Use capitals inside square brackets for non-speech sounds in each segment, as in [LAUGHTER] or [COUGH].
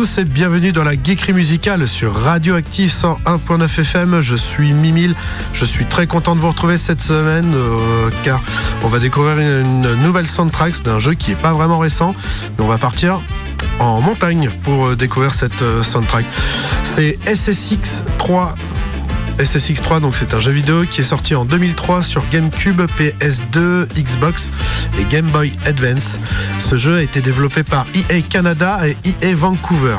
Tous et bienvenue dans la geekerie musicale sur Radioactive 101.9 FM. Je suis Mimile. Je suis très content de vous retrouver cette semaine euh, car on va découvrir une, nouvelle soundtrack d'un jeu qui est pas vraiment récent. Mais on va partir en montagne pour euh, découvrir cette euh, soundtrack. C'est SSX 3 SSX3, donc c'est un jeu vidéo qui est sorti en 2003 sur GameCube, PS2, Xbox et Game Boy Advance. Ce jeu a été développé par EA Canada et EA Vancouver.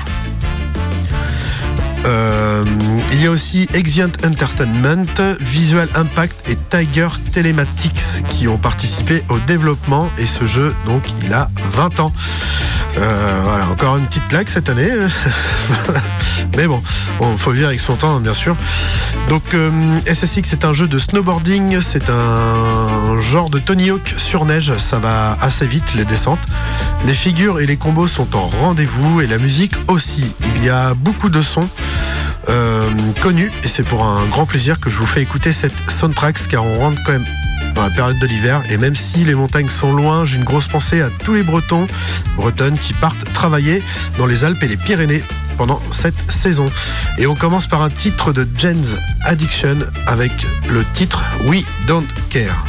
Euh, il y a aussi Exient Entertainment, Visual Impact et Tiger Telematics qui ont participé au développement et ce jeu donc il a 20 ans. Euh, voilà, encore une petite claque cette année. [LAUGHS] Mais bon, il faut vivre avec son temps, bien sûr. Donc, euh, SSX, c'est un jeu de snowboarding. C'est un genre de Tony Hawk sur neige. Ça va assez vite, les descentes. Les figures et les combos sont en rendez-vous et la musique aussi. Il y a beaucoup de sons. Euh, connus et c'est pour un grand plaisir que je vous fais écouter cette soundtrack car on rentre quand même dans la période de l'hiver. Et même si les montagnes sont loin, j'ai une grosse pensée à tous les Bretons, Bretonnes qui partent travailler dans les Alpes et les Pyrénées pendant cette saison. Et on commence par un titre de Jen's Addiction avec le titre We Don't Care.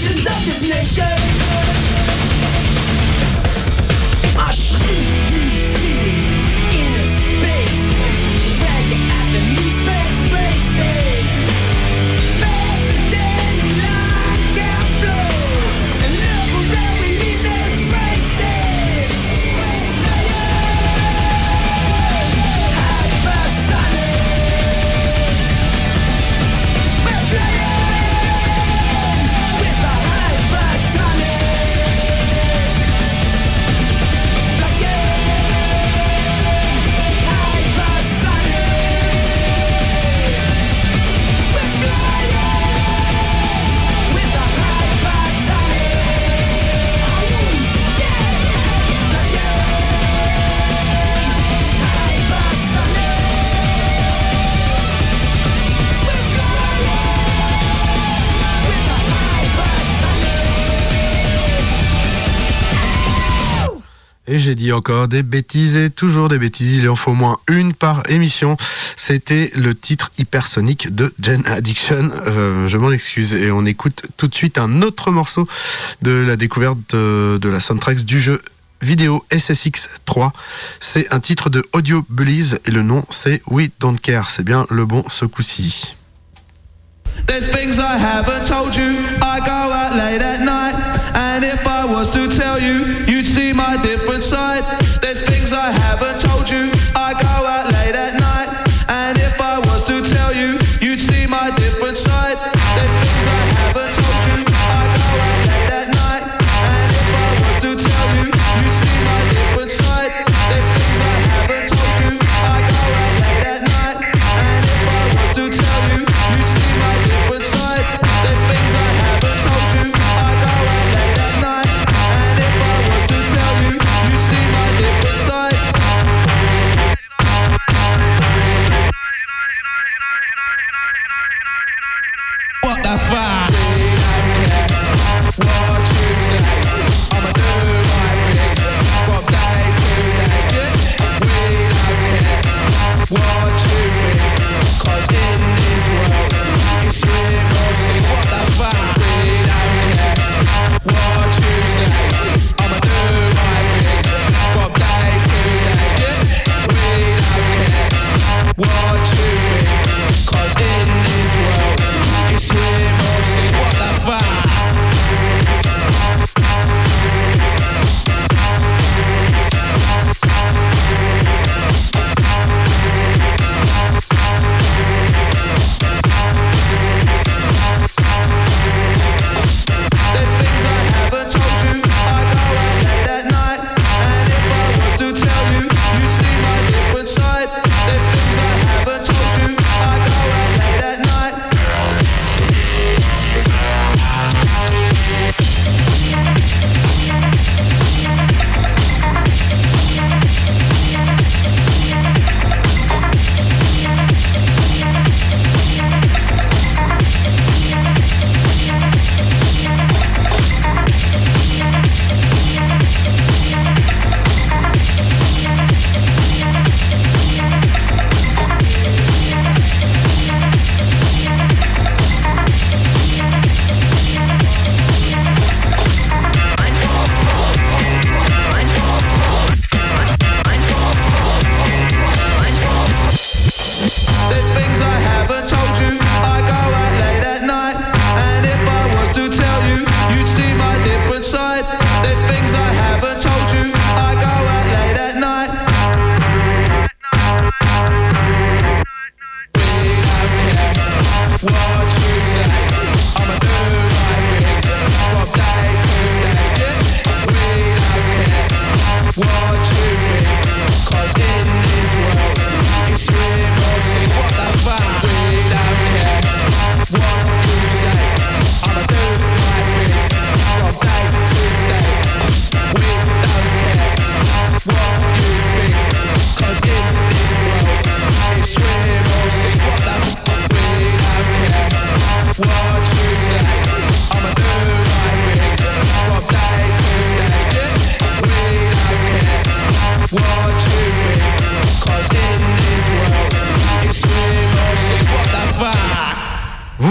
visions of this nation. Et j'ai dit encore des bêtises et toujours des bêtises. Il en faut au moins une par émission. C'était le titre hypersonique de Gen Addiction. Euh, je m'en excuse. Et on écoute tout de suite un autre morceau de la découverte de, la soundtrack du jeu vidéo SSX 3. C'est un titre de Audio Bullies et le nom c'est We Don't Care. C'est bien le bon ce coup-ci. There's things I haven't told you. I go out late at night, and if I was to tell you, see my different side. There's things I haven't told you. I go out late at night,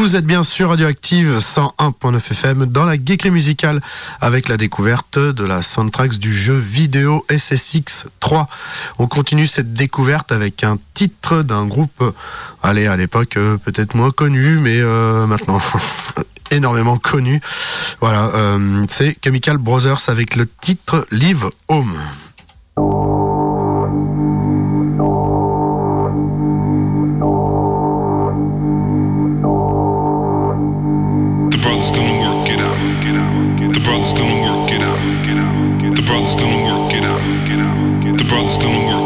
Vous êtes bien sûr Radioactive 101.9 FM dans la geekerie musicale avec la découverte de la soundtrack du jeu vidéo SSX 3. On continue cette découverte avec un titre d'un groupe, allez à l'époque euh, peut-être moins connu, mais euh, maintenant [LAUGHS] énormément connu. Voilà, euh, c'est Chemical Brothers avec le titre Live Home. brother's gonna work it out. The brother's gonna work it out. The brother's gonna work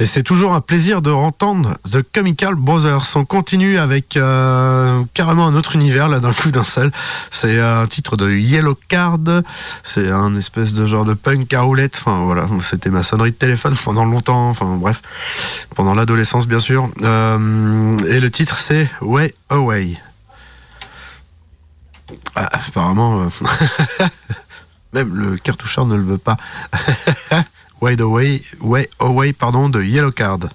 Et c'est toujours un plaisir de entendre The Chemical Brothers. On continue avec euh, carrément un autre univers là d'un coup d'un seul. C'est un titre de Yellow Card. C'est un espèce de genre de punk à roulette. Enfin voilà, c'était ma sonnerie de téléphone pendant longtemps. Enfin bref, pendant l'adolescence bien sûr. Euh, et le titre c'est Way Away. Ah, apparemment, euh, [LAUGHS] même le cartoucheur ne le veut pas. [LAUGHS] Wide Away, Way Away pardon, de Yellow Card.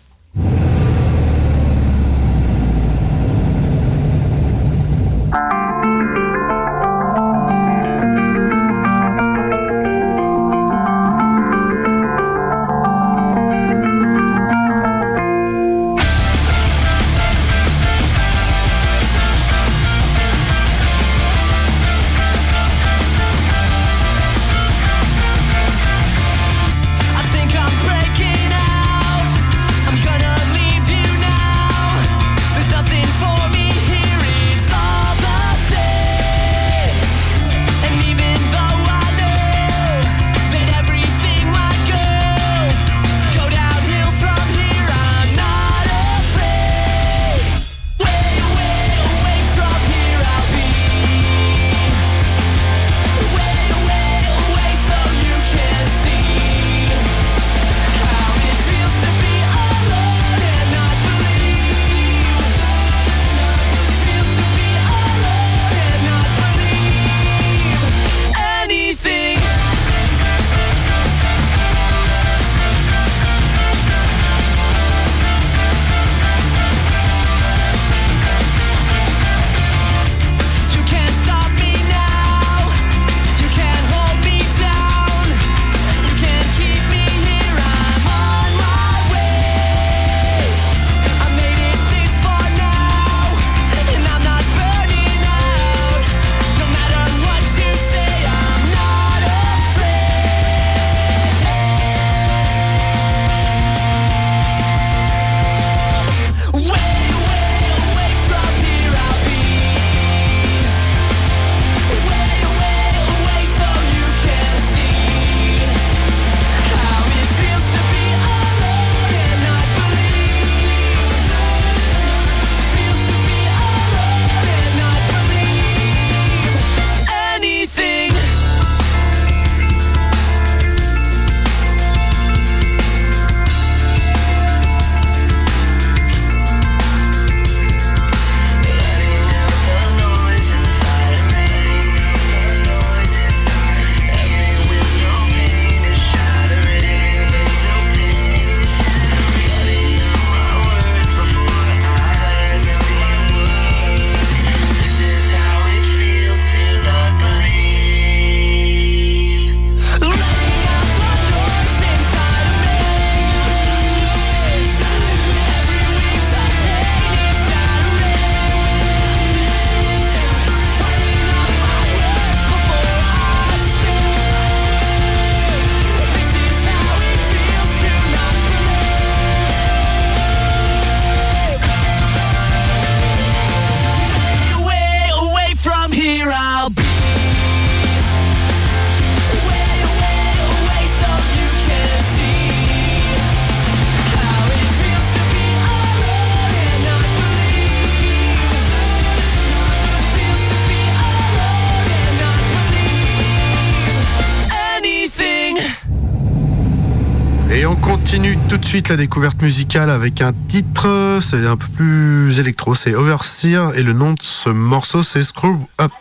Suite la découverte musicale avec un titre, c'est un peu plus électro, c'est Overseer et le nom de ce morceau c'est Screw Up.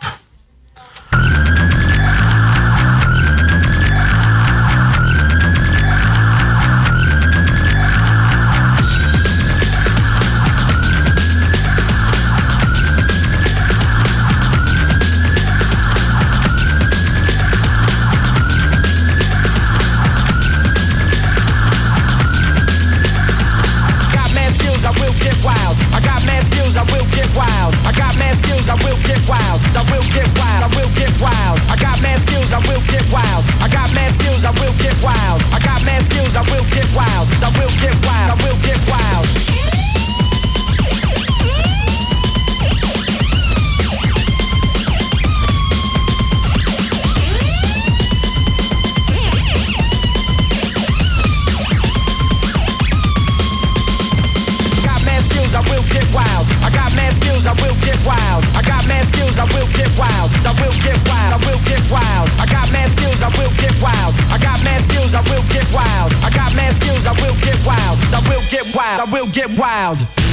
I will get wild. I got mad skills, I will get wild. I will get wild, I will get wild. I got mad skills, I will get wild. I got mad skills, I will get wild. I got mad skills, I will get wild. I will get wild, I will get wild.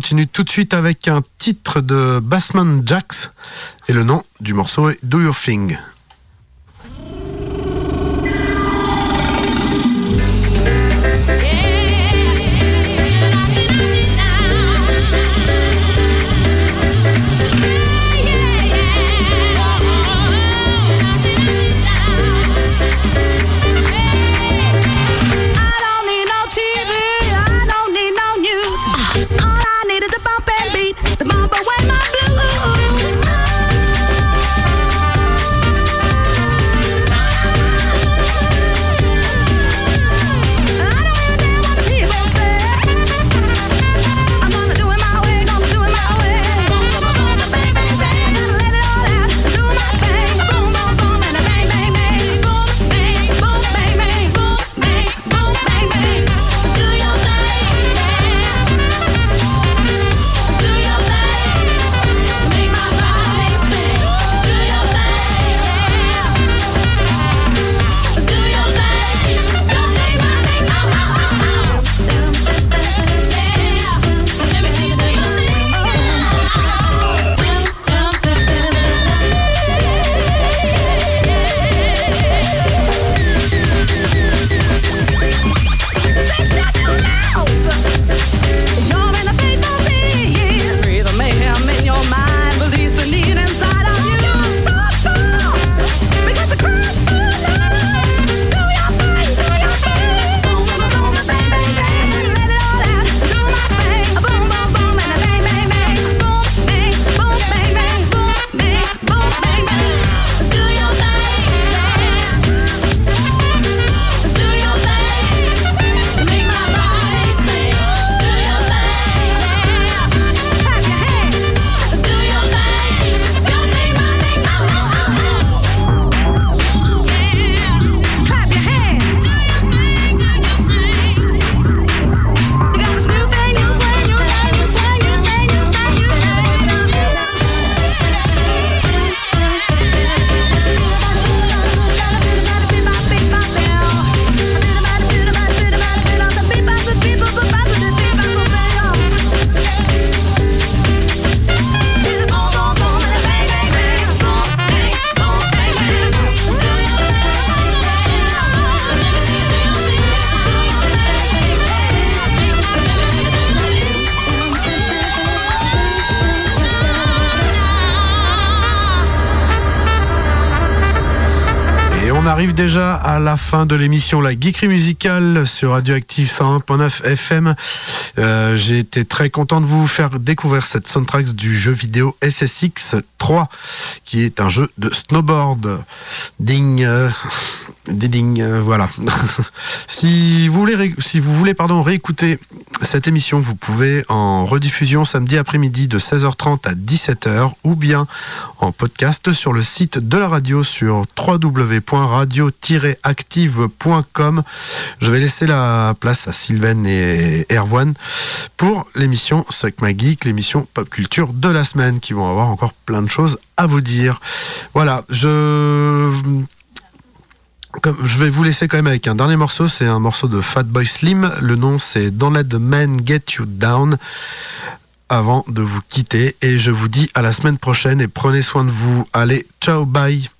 Continue tout de suite avec un titre de Bassman Jacks et le nom du morceau est Do Your Thing. Arrive déjà à la fin de l'émission La Geekerie Musicale sur Radioactive 101.9 FM. Euh, j'ai été très content de vous faire découvrir cette soundtrack du jeu vidéo SSX 3, qui est un jeu de snowboard. Ding, euh, ding, euh, voilà. [LAUGHS] si vous voulez, si vous voulez pardon, réécouter cette émission, vous pouvez en rediffusion samedi après-midi de 16h30 à 17h ou bien en podcast sur le site de la radio sur www.radio-active.com. Je vais laisser la place à Sylvain et Erwan pour l'émission Suck My Geek, l'émission pop culture de la semaine qui vont avoir encore plein de choses à vous dire. Voilà, je je vais vous laisser quand même avec un dernier morceau, c'est un morceau de Fatboy Slim. Le nom c'est Don't Let the Man Get You Down. Avant de vous quitter, et je vous dis à la semaine prochaine et prenez soin de vous. Allez, ciao, bye.